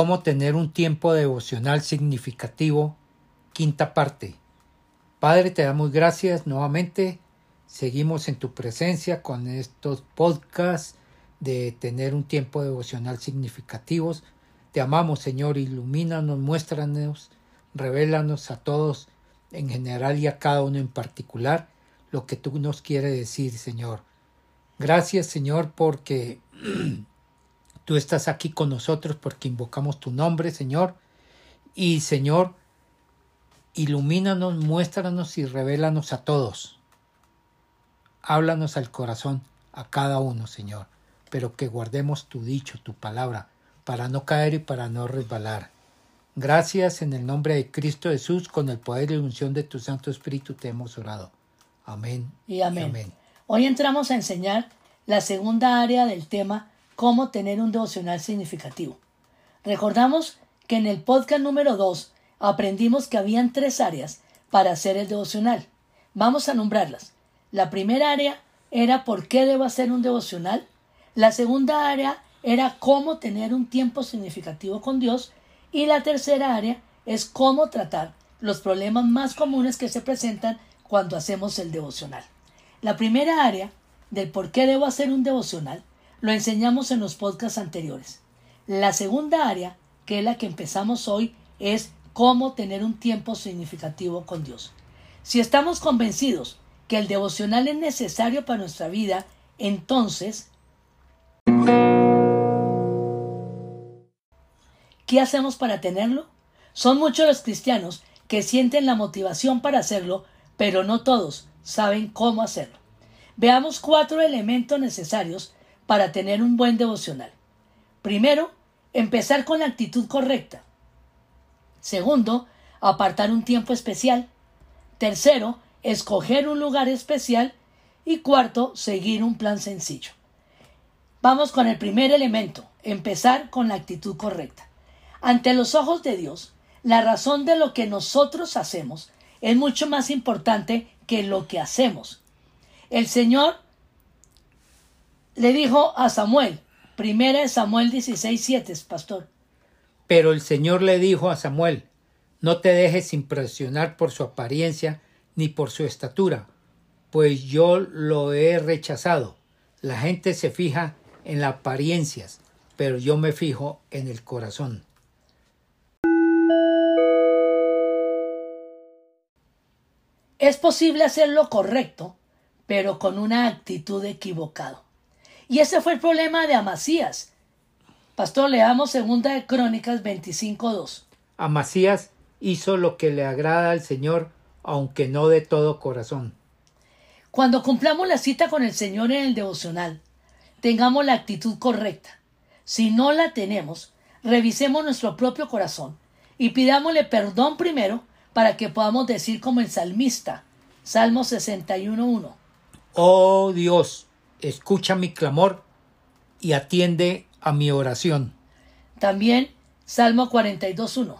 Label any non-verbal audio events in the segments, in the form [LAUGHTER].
Cómo tener un tiempo devocional significativo. Quinta parte. Padre, te damos gracias nuevamente. Seguimos en tu presencia con estos podcasts de tener un tiempo devocional significativos. Te amamos, Señor, ilumínanos, muéstranos, revélanos a todos en general y a cada uno en particular lo que tú nos quieres decir, Señor. Gracias, Señor, porque [CLEARS THROAT] tú estás aquí con nosotros, porque invocamos tu nombre, Señor. Y, Señor, ilumínanos, muéstranos y revélanos a todos. Háblanos al corazón, a cada uno, Señor, pero que guardemos tu dicho, tu palabra, para no caer y para no resbalar. Gracias en el nombre de Cristo Jesús, con el poder y unción de tu Santo Espíritu te hemos orado. Amén. Y amén. Hoy entramos a enseñar la segunda área del tema cómo tener un devocional significativo. Recordamos que en el podcast número 2 aprendimos que habían tres áreas para hacer el devocional. Vamos a nombrarlas. La primera área era por qué debo hacer un devocional. La segunda área era cómo tener un tiempo significativo con Dios. Y la tercera área es cómo tratar los problemas más comunes que se presentan cuando hacemos el devocional. La primera área del por qué debo hacer un devocional lo enseñamos en los podcasts anteriores. La segunda área, que es la que empezamos hoy, es cómo tener un tiempo significativo con Dios. Si estamos convencidos que el devocional es necesario para nuestra vida, entonces, ¿qué hacemos para tenerlo? Son muchos los cristianos que sienten la motivación para hacerlo, pero no todos saben cómo hacerlo. Veamos cuatro elementos necesarios para tener un buen devocional. Primero, empezar con la actitud correcta. Segundo, apartar un tiempo especial. Tercero, escoger un lugar especial. Y cuarto, seguir un plan sencillo. Vamos con el primer elemento, empezar con la actitud correcta. Ante los ojos de Dios, la razón de lo que nosotros hacemos es mucho más importante que lo que hacemos. El Señor le dijo a Samuel, primera de Samuel 16, 7, pastor. Pero el Señor le dijo a Samuel, no te dejes impresionar por su apariencia ni por su estatura, pues yo lo he rechazado. La gente se fija en las apariencias, pero yo me fijo en el corazón. Es posible hacer lo correcto, pero con una actitud equivocada. Y ese fue el problema de Amasías. Pastor, leamos segunda de Crónicas 25.2. Amasías hizo lo que le agrada al Señor, aunque no de todo corazón. Cuando cumplamos la cita con el Señor en el devocional, tengamos la actitud correcta. Si no la tenemos, revisemos nuestro propio corazón y pidámosle perdón primero para que podamos decir como el salmista, Salmo 61.1. Oh Dios, escucha mi clamor y atiende a mi oración. También Salmo 42.1.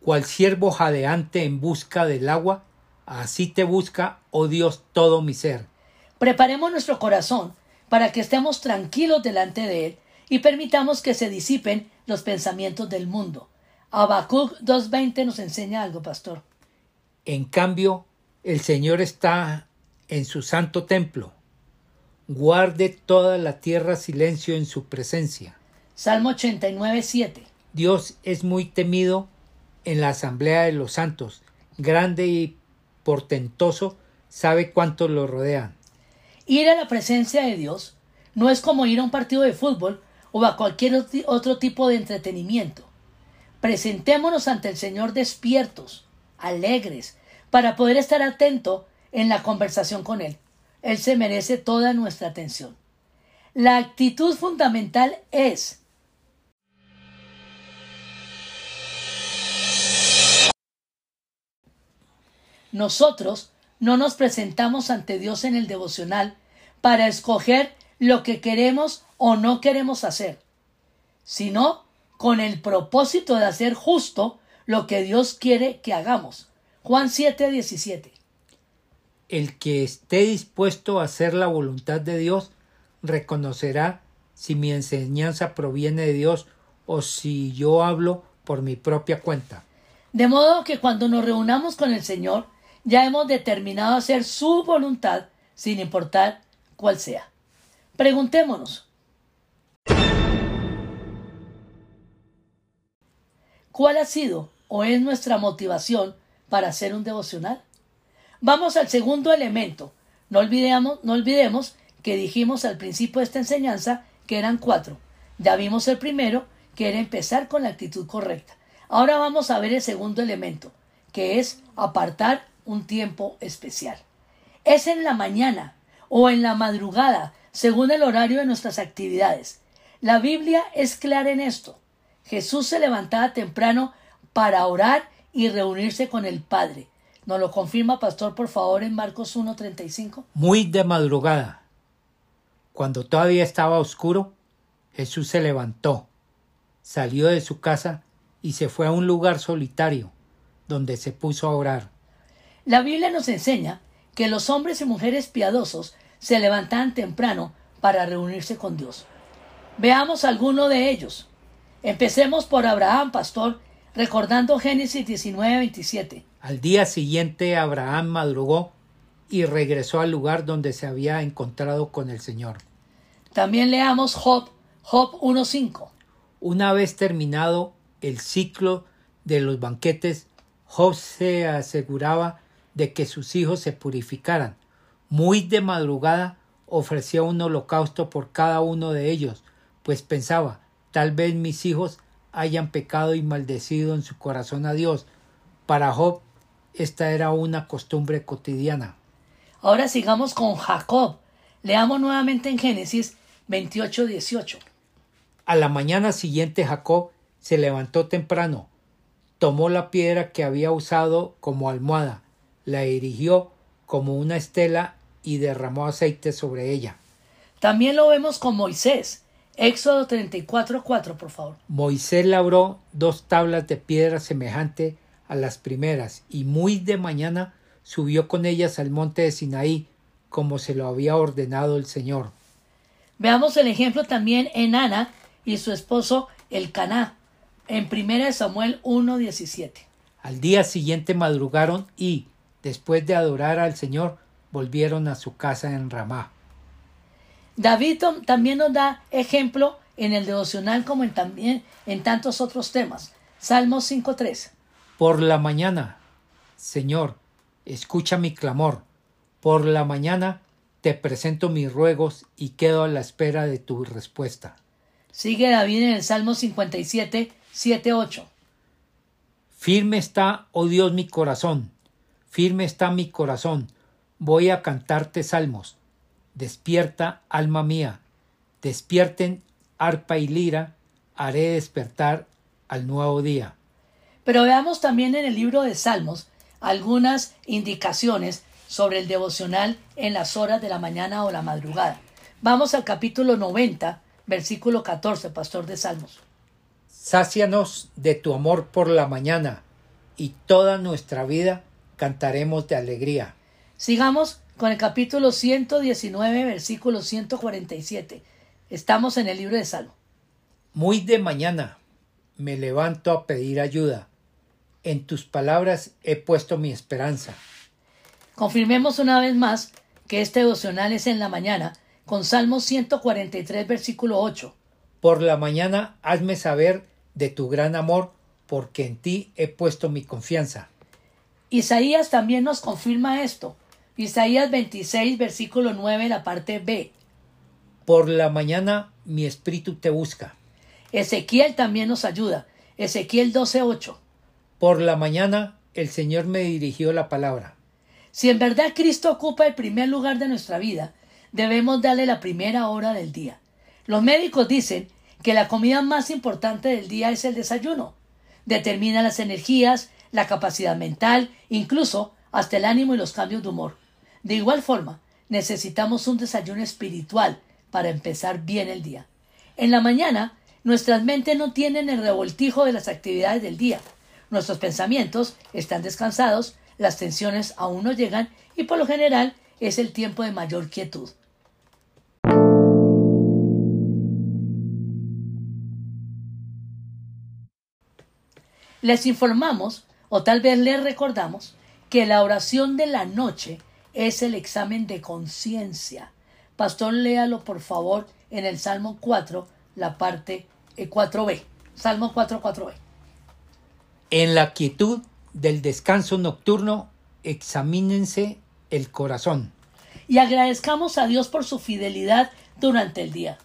Cual siervo jadeante en busca del agua, así te busca, oh Dios, todo mi ser. Preparemos nuestro corazón para que estemos tranquilos delante de Él y permitamos que se disipen los pensamientos del mundo. Habacuc 2.20 nos enseña algo, pastor. En cambio, el Señor está en su santo templo. Guarde toda la tierra silencio en su presencia. Salmo 89.7. Dios es muy temido en la asamblea de los santos, grande y portentoso, sabe cuánto lo rodean. Ir a la presencia de Dios no es como ir a un partido de fútbol o a cualquier otro tipo de entretenimiento. Presentémonos ante el Señor despiertos, alegres, para poder estar atento en la conversación con Él. Él se merece toda nuestra atención. La actitud fundamental es Nosotros no nos presentamos ante Dios en el devocional para escoger lo que queremos o no queremos hacer, sino con el propósito de hacer justo lo que Dios quiere que hagamos. Juan 7, 17. El que esté dispuesto a hacer la voluntad de Dios reconocerá si mi enseñanza proviene de Dios o si yo hablo por mi propia cuenta. De modo que cuando nos reunamos con el Señor, ya hemos determinado hacer su voluntad sin importar cuál sea. Preguntémonos. ¿Cuál ha sido o es nuestra motivación para hacer un devocional? Vamos al segundo elemento. No olvidemos, no olvidemos que dijimos al principio de esta enseñanza que eran cuatro. Ya vimos el primero, que era empezar con la actitud correcta. Ahora vamos a ver el segundo elemento, que es apartar un tiempo especial. Es en la mañana o en la madrugada, según el horario de nuestras actividades. La Biblia es clara en esto. Jesús se levantaba temprano para orar y reunirse con el Padre. ¿Nos lo confirma, pastor, por favor, en Marcos 1.35? Muy de madrugada, cuando todavía estaba oscuro, Jesús se levantó, salió de su casa y se fue a un lugar solitario, donde se puso a orar. La Biblia nos enseña que los hombres y mujeres piadosos se levantaban temprano para reunirse con Dios. Veamos alguno de ellos. Empecemos por Abraham, pastor, recordando Génesis 19:27. Al día siguiente Abraham madrugó y regresó al lugar donde se había encontrado con el Señor. También leamos Job, Job 1.5. Una vez terminado el ciclo de los banquetes, Job se aseguraba de que sus hijos se purificaran. Muy de madrugada ofrecía un holocausto por cada uno de ellos, pues pensaba, tal vez mis hijos hayan pecado y maldecido en su corazón a Dios. Para Job esta era una costumbre cotidiana. Ahora sigamos con Jacob. Leamos nuevamente en Génesis 28, 18. A la mañana siguiente Jacob se levantó temprano, tomó la piedra que había usado como almohada, la erigió como una estela y derramó aceite sobre ella. También lo vemos con Moisés. Éxodo 34, 4, por favor. Moisés labró dos tablas de piedra semejante a las primeras, y muy de mañana subió con ellas al monte de Sinaí, como se lo había ordenado el Señor. Veamos el ejemplo también en Ana y su esposo el Caná, en 1 Samuel 1:17. Al día siguiente madrugaron y, después de adorar al Señor, volvieron a su casa en Ramá. David también nos da ejemplo en el devocional como en, también en tantos otros temas. Salmos 5.3. Por la mañana, Señor, escucha mi clamor. Por la mañana te presento mis ruegos y quedo a la espera de tu respuesta. Sigue David en el Salmo 57, 7, 8. Firme está, oh Dios, mi corazón, firme está mi corazón, voy a cantarte salmos. Despierta, alma mía, despierten arpa y lira, haré despertar al nuevo día. Pero veamos también en el libro de Salmos algunas indicaciones sobre el devocional en las horas de la mañana o la madrugada. Vamos al capítulo 90, versículo 14, pastor de Salmos. Sácianos de tu amor por la mañana, y toda nuestra vida cantaremos de alegría. Sigamos con el capítulo 119, versículo 147. Estamos en el libro de Salmo. Muy de mañana me levanto a pedir ayuda. En tus palabras he puesto mi esperanza. Confirmemos una vez más que este devocional es en la mañana, con Salmo 143, versículo 8. Por la mañana hazme saber de tu gran amor, porque en ti he puesto mi confianza. Isaías también nos confirma esto. Isaías 26, versículo 9, la parte B. Por la mañana mi espíritu te busca. Ezequiel también nos ayuda. Ezequiel 12, 8. Por la mañana el Señor me dirigió la palabra. Si en verdad Cristo ocupa el primer lugar de nuestra vida, debemos darle la primera hora del día. Los médicos dicen que la comida más importante del día es el desayuno. Determina las energías, la capacidad mental, incluso hasta el ánimo y los cambios de humor. De igual forma, necesitamos un desayuno espiritual para empezar bien el día. En la mañana, nuestras mentes no tienen el revoltijo de las actividades del día. Nuestros pensamientos están descansados las tensiones aún no llegan y por lo general es el tiempo de mayor quietud. Les informamos, o tal vez les recordamos, que la oración de la noche es el examen de conciencia. Pastor, léalo por favor en el Salmo 4, la parte 4b. Eh, Salmo 4, 4b. En la quietud del descanso nocturno, examínense el corazón. Y agradezcamos a Dios por su fidelidad durante el día.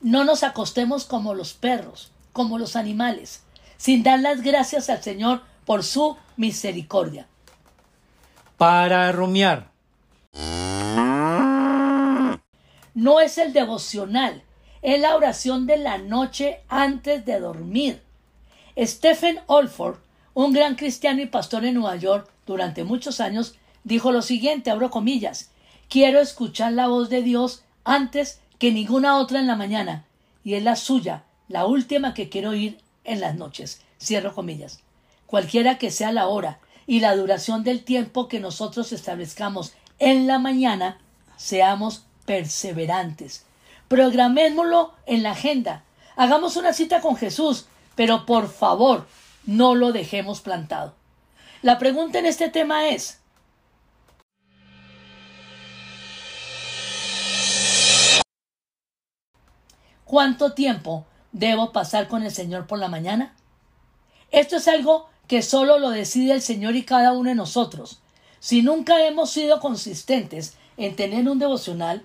No nos acostemos como los perros, como los animales, sin dar las gracias al Señor por su misericordia. Para rumiar. No es el devocional, es la oración de la noche antes de dormir. Stephen Olford, un gran cristiano y pastor en Nueva York durante muchos años, dijo lo siguiente, abro comillas, quiero escuchar la voz de Dios antes que ninguna otra en la mañana, y es la suya, la última que quiero oír en las noches. Cierro comillas. Cualquiera que sea la hora y la duración del tiempo que nosotros establezcamos en la mañana, seamos perseverantes. Programémoslo en la agenda. Hagamos una cita con Jesús, pero por favor, no lo dejemos plantado. La pregunta en este tema es, ¿Cuánto tiempo debo pasar con el Señor por la mañana? Esto es algo que solo lo decide el Señor y cada uno de nosotros. Si nunca hemos sido consistentes en tener un devocional,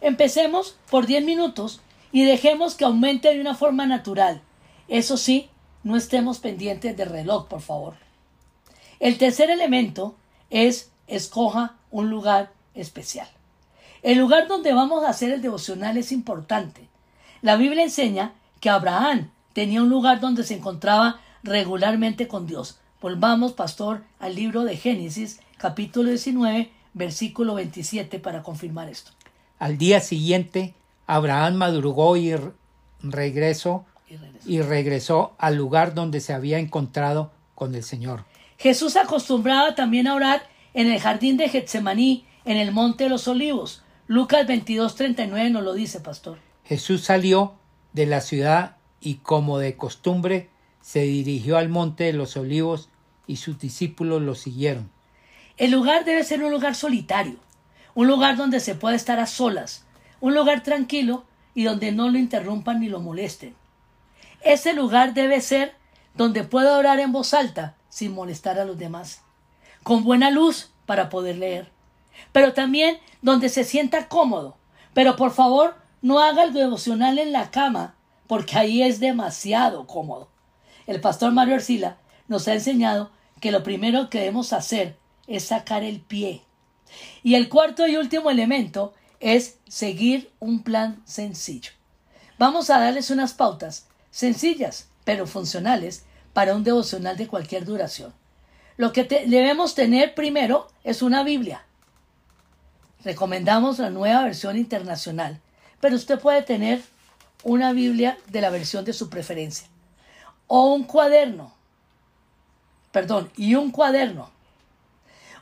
empecemos por 10 minutos y dejemos que aumente de una forma natural. Eso sí, no estemos pendientes del reloj, por favor. El tercer elemento es escoja un lugar especial. El lugar donde vamos a hacer el devocional es importante. La Biblia enseña que Abraham tenía un lugar donde se encontraba regularmente con Dios. Volvamos, pastor, al libro de Génesis, capítulo 19, versículo 27, para confirmar esto. Al día siguiente, Abraham madrugó y regresó, y regresó, y regresó al lugar donde se había encontrado con el Señor. Jesús acostumbraba también a orar en el jardín de Getsemaní, en el monte de los olivos. Lucas 22, 39 nos lo dice, pastor. Jesús salió de la ciudad y como de costumbre se dirigió al monte de los olivos y sus discípulos lo siguieron. El lugar debe ser un lugar solitario, un lugar donde se pueda estar a solas, un lugar tranquilo y donde no lo interrumpan ni lo molesten. Ese lugar debe ser donde pueda orar en voz alta sin molestar a los demás, con buena luz para poder leer, pero también donde se sienta cómodo. Pero por favor, no haga el devocional en la cama, porque ahí es demasiado cómodo. El pastor Mario Arcila nos ha enseñado que lo primero que debemos hacer es sacar el pie. Y el cuarto y último elemento es seguir un plan sencillo. Vamos a darles unas pautas sencillas, pero funcionales, para un devocional de cualquier duración. Lo que debemos tener primero es una Biblia. Recomendamos la nueva versión internacional pero usted puede tener una Biblia de la versión de su preferencia. O un cuaderno. Perdón, y un cuaderno.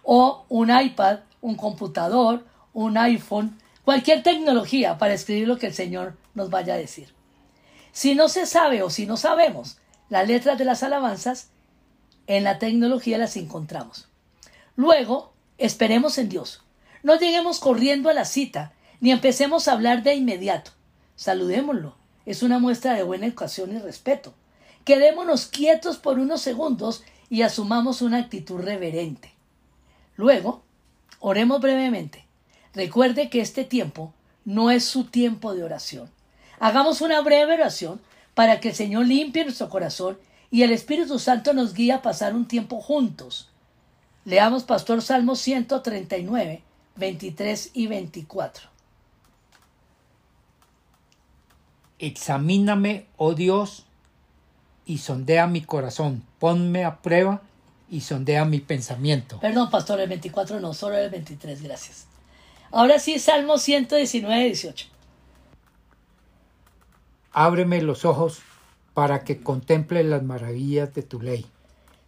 O un iPad, un computador, un iPhone, cualquier tecnología para escribir lo que el Señor nos vaya a decir. Si no se sabe o si no sabemos las letras de las alabanzas, en la tecnología las encontramos. Luego, esperemos en Dios. No lleguemos corriendo a la cita ni empecemos a hablar de inmediato. Saludémoslo. Es una muestra de buena educación y respeto. Quedémonos quietos por unos segundos y asumamos una actitud reverente. Luego, oremos brevemente. Recuerde que este tiempo no es su tiempo de oración. Hagamos una breve oración para que el Señor limpie nuestro corazón y el Espíritu Santo nos guíe a pasar un tiempo juntos. Leamos Pastor Salmo 139, 23 y 24. Examíname, oh Dios, y sondea mi corazón. Ponme a prueba y sondea mi pensamiento. Perdón, pastor, el 24 no, solo el 23, gracias. Ahora sí, Salmo 119, 18. Ábreme los ojos para que contemple las maravillas de tu ley.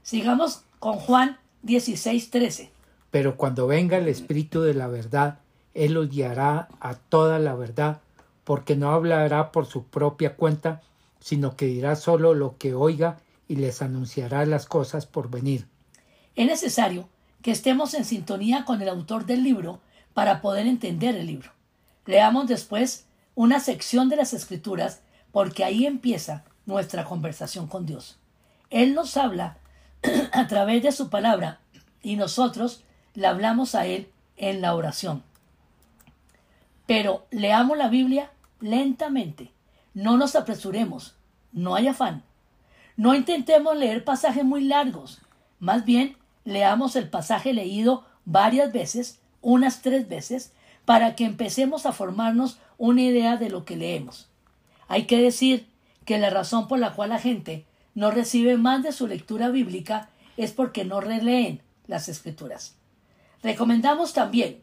Sigamos con Juan 16, 13. Pero cuando venga el Espíritu de la verdad, Él los guiará a toda la verdad porque no hablará por su propia cuenta, sino que dirá solo lo que oiga y les anunciará las cosas por venir. Es necesario que estemos en sintonía con el autor del libro para poder entender el libro. Leamos después una sección de las escrituras porque ahí empieza nuestra conversación con Dios. Él nos habla [CLEARS THROAT] a través de su palabra y nosotros le hablamos a Él en la oración. Pero leamos la Biblia lentamente. No nos apresuremos. No hay afán. No intentemos leer pasajes muy largos. Más bien, leamos el pasaje leído varias veces, unas tres veces, para que empecemos a formarnos una idea de lo que leemos. Hay que decir que la razón por la cual la gente no recibe más de su lectura bíblica es porque no releen las escrituras. Recomendamos también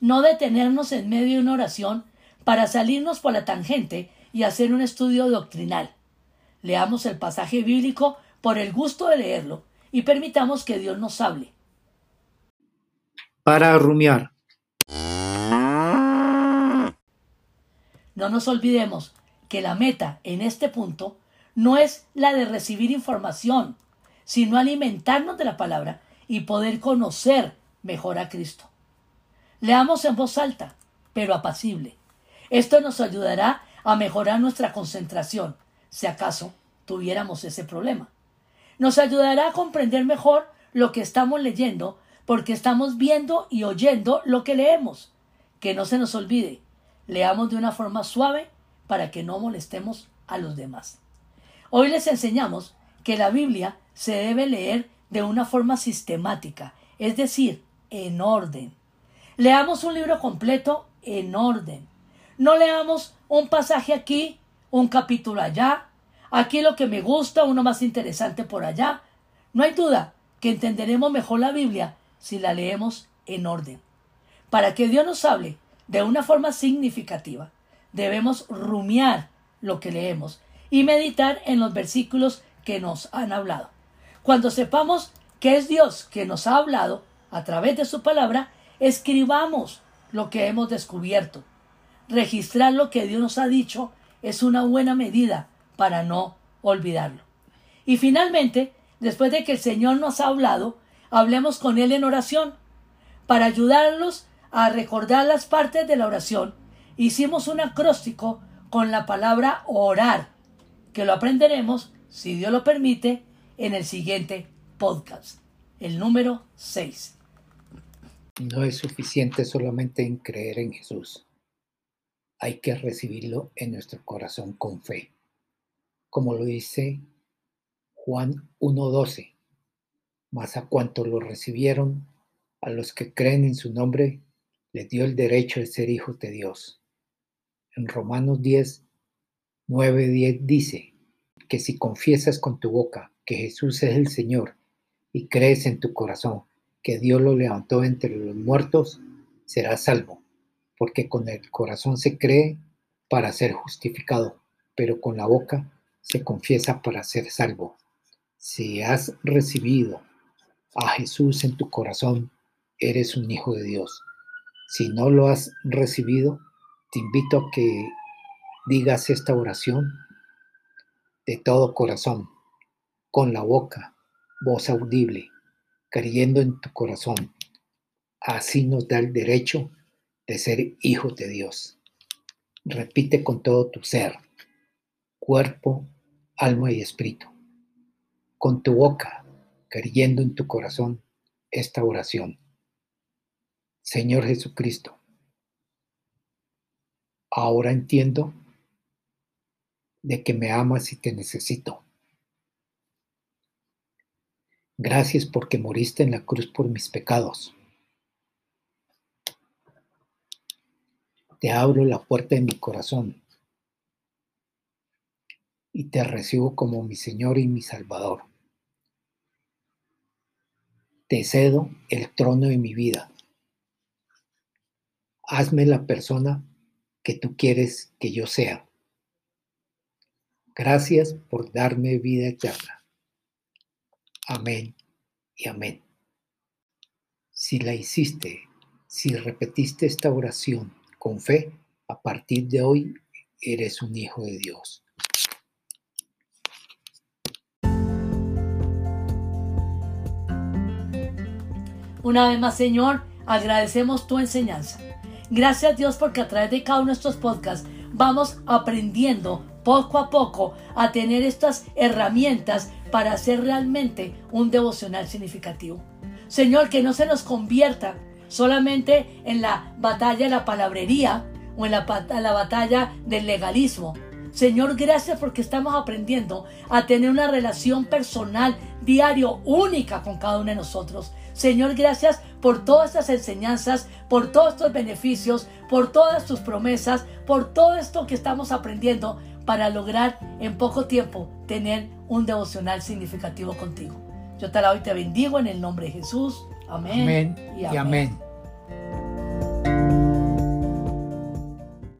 no detenernos en medio de una oración para salirnos por la tangente y hacer un estudio doctrinal. Leamos el pasaje bíblico por el gusto de leerlo y permitamos que Dios nos hable. Para rumiar. No nos olvidemos que la meta en este punto no es la de recibir información, sino alimentarnos de la palabra y poder conocer mejor a Cristo. Leamos en voz alta, pero apacible. Esto nos ayudará a mejorar nuestra concentración, si acaso tuviéramos ese problema. Nos ayudará a comprender mejor lo que estamos leyendo, porque estamos viendo y oyendo lo que leemos. Que no se nos olvide, leamos de una forma suave para que no molestemos a los demás. Hoy les enseñamos que la Biblia se debe leer de una forma sistemática, es decir, en orden. Leamos un libro completo en orden. No leamos un pasaje aquí, un capítulo allá, aquí lo que me gusta, uno más interesante por allá. No hay duda que entenderemos mejor la Biblia si la leemos en orden. Para que Dios nos hable de una forma significativa, debemos rumiar lo que leemos y meditar en los versículos que nos han hablado. Cuando sepamos que es Dios que nos ha hablado a través de su palabra, Escribamos lo que hemos descubierto. Registrar lo que Dios nos ha dicho es una buena medida para no olvidarlo. Y finalmente, después de que el Señor nos ha hablado, hablemos con Él en oración. Para ayudarlos a recordar las partes de la oración, hicimos un acróstico con la palabra orar, que lo aprenderemos, si Dios lo permite, en el siguiente podcast, el número 6. No es suficiente solamente en creer en Jesús. Hay que recibirlo en nuestro corazón con fe. Como lo dice Juan 1.12. Mas a cuanto lo recibieron, a los que creen en su nombre, les dio el derecho de ser hijos de Dios. En Romanos 10, 9, 10 dice que si confiesas con tu boca que Jesús es el Señor y crees en tu corazón que Dios lo levantó entre los muertos, será salvo, porque con el corazón se cree para ser justificado, pero con la boca se confiesa para ser salvo. Si has recibido a Jesús en tu corazón, eres un hijo de Dios. Si no lo has recibido, te invito a que digas esta oración de todo corazón, con la boca, voz audible, creyendo en tu corazón. Así nos da el derecho de ser hijos de Dios. Repite con todo tu ser, cuerpo, alma y espíritu. Con tu boca, creyendo en tu corazón, esta oración. Señor Jesucristo, ahora entiendo de que me amas y te necesito. Gracias porque moriste en la cruz por mis pecados. Te abro la puerta de mi corazón y te recibo como mi Señor y mi Salvador. Te cedo el trono de mi vida. Hazme la persona que tú quieres que yo sea. Gracias por darme vida eterna. Amén y amén. Si la hiciste, si repetiste esta oración con fe, a partir de hoy eres un hijo de Dios. Una vez más, Señor, agradecemos tu enseñanza. Gracias Dios porque a través de cada uno de estos podcasts vamos aprendiendo poco a poco a tener estas herramientas para hacer realmente un devocional significativo. Señor, que no se nos convierta solamente en la batalla de la palabrería o en la, la batalla del legalismo. Señor, gracias porque estamos aprendiendo a tener una relación personal diario única con cada uno de nosotros. Señor, gracias por todas estas enseñanzas, por todos estos beneficios, por todas tus promesas, por todo esto que estamos aprendiendo para lograr en poco tiempo tener un devocional significativo contigo. Yo te alabo y te bendigo en el nombre de Jesús. Amén. amén y amén.